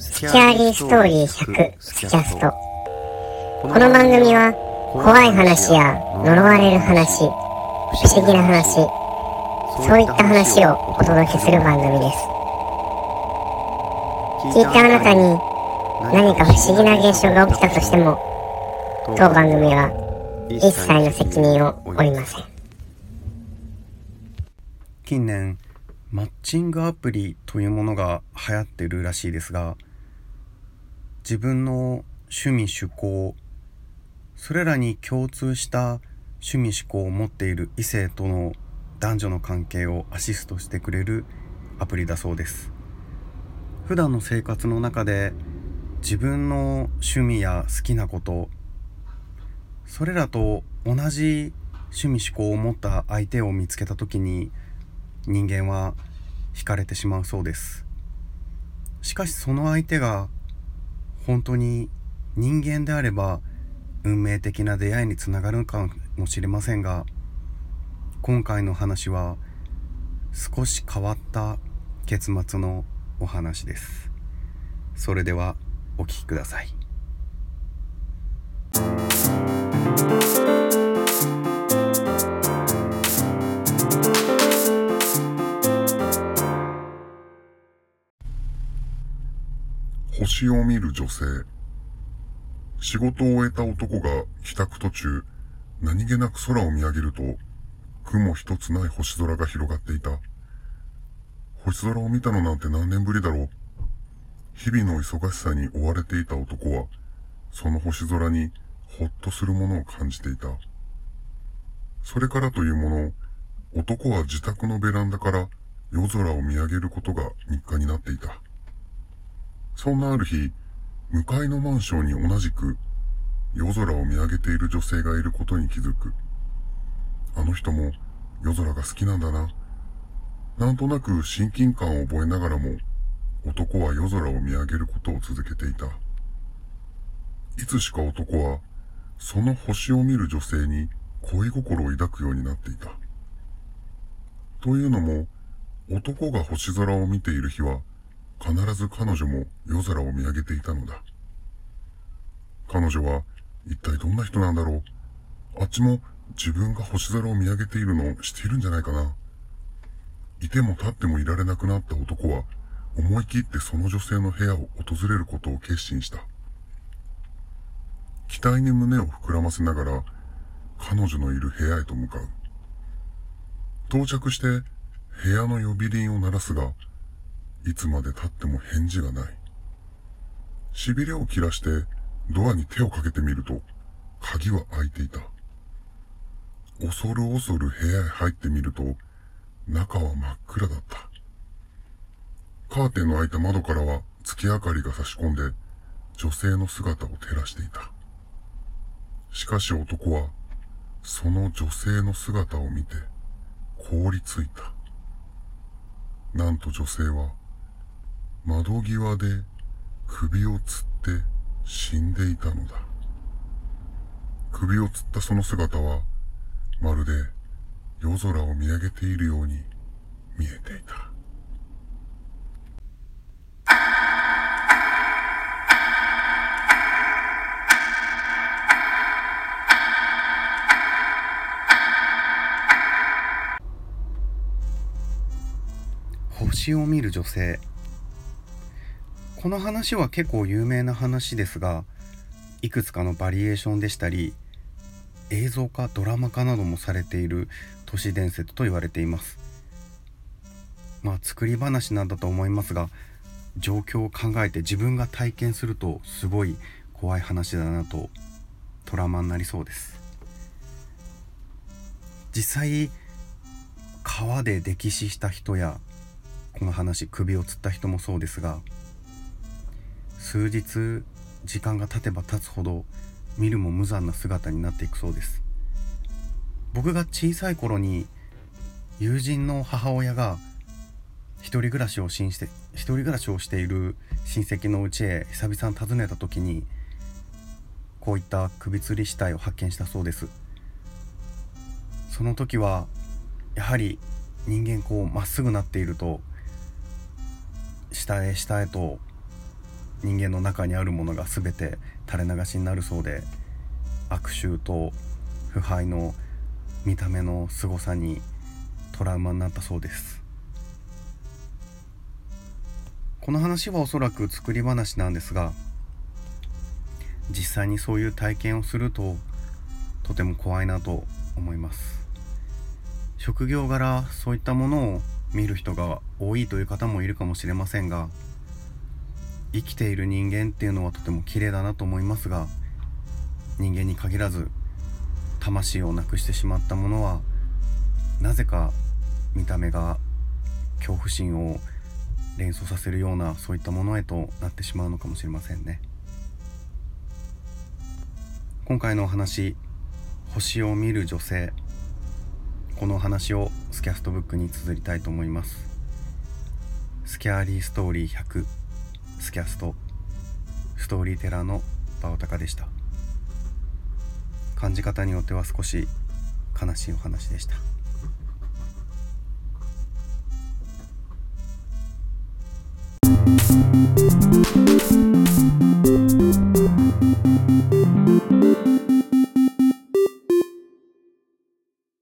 スキャーリーストーリー100スキャスト。この番組は怖い話や呪われる話不思議な話そういった話をお届けする番組です。聞いたあなたに何か不思議な現象が起きたとしても当番組は一切の責任を負いません。近年マッチングアプリというものが流行ってるらしいですが自分の趣味趣向それらに共通した趣味趣向を持っている異性との男女の関係をアシストしてくれるアプリだそうです。普段の生活の中で自分の趣味や好きなことそれらと同じ趣味趣向を持った相手を見つけた時に人間は惹かれてしまうそうです。しかしその相手が本当に人間であれば運命的な出会いにつながるかもしれませんが今回の話は少し変わった結末のお話です。それではお聞きください。星を見る女性。仕事を終えた男が帰宅途中、何気なく空を見上げると、雲一つない星空が広がっていた。星空を見たのなんて何年ぶりだろう。日々の忙しさに追われていた男は、その星空にほっとするものを感じていた。それからというもの、男は自宅のベランダから夜空を見上げることが日課になっていた。そんなある日、向かいのマンションに同じく夜空を見上げている女性がいることに気づく。あの人も夜空が好きなんだな。なんとなく親近感を覚えながらも男は夜空を見上げることを続けていた。いつしか男はその星を見る女性に恋心を抱くようになっていた。というのも男が星空を見ている日は必ず彼女も夜空を見上げていたのだ。彼女は一体どんな人なんだろう。あっちも自分が星空を見上げているのを知っているんじゃないかな。いても立ってもいられなくなった男は思い切ってその女性の部屋を訪れることを決心した。期待に胸を膨らませながら彼女のいる部屋へと向かう。到着して部屋の呼び鈴を鳴らすが、いつまで経っても返事がない。痺れを切らしてドアに手をかけてみると、鍵は開いていた。恐る恐る部屋へ入ってみると、中は真っ暗だった。カーテンの開いた窓からは月明かりが差し込んで、女性の姿を照らしていた。しかし男は、その女性の姿を見て、凍りついた。なんと女性は、窓際で首をつって死んでいたのだ。首をつったその姿は、まるで夜空を見上げているように見えていた。星を見る女性この話は結構有名な話ですがいくつかのバリエーションでしたり映像化ドラマ化などもされている都市伝説と言われています。まあ作り話なんだと思いますが状況を考えて自分が体験するとすごい怖い話だなとトラウマになりそうです。実際川で溺死した人やこの話首を吊った人もそうですが数日時間が経てば経つほど見るも無残な姿になっていくそうです。僕が小さい頃に友人の母親が一人暮らしをしして一人暮らしをしている親戚の家へ久々に訪ねた時にこういった首吊り死体を発見したそうです。その時はやはり人間こうまっすぐなっていると下へ下へと人間の中にあるものが全て垂れ流しになるそうで悪臭と腐敗の見た目の凄さにトラウマになったそうです。この話はおそらく作り話なんですが実際にそういう体験をするととても怖いなと思います。職業柄そういったものを見る人が多いという方もいるかもしれませんが生きている人間っていうのはとても綺麗だなと思いますが人間に限らず魂をなくしてしまったものはなぜか見た目が恐怖心を連想させるようなそういったものへとなってしまうのかもしれませんね。今回のお話星を見る女性。このお話をスキャストブックに綴りたいと思います。スキャーリーストーリー100スキャストストーリーテラーのバオタカでした。感じ方によっては少し悲しいお話でした。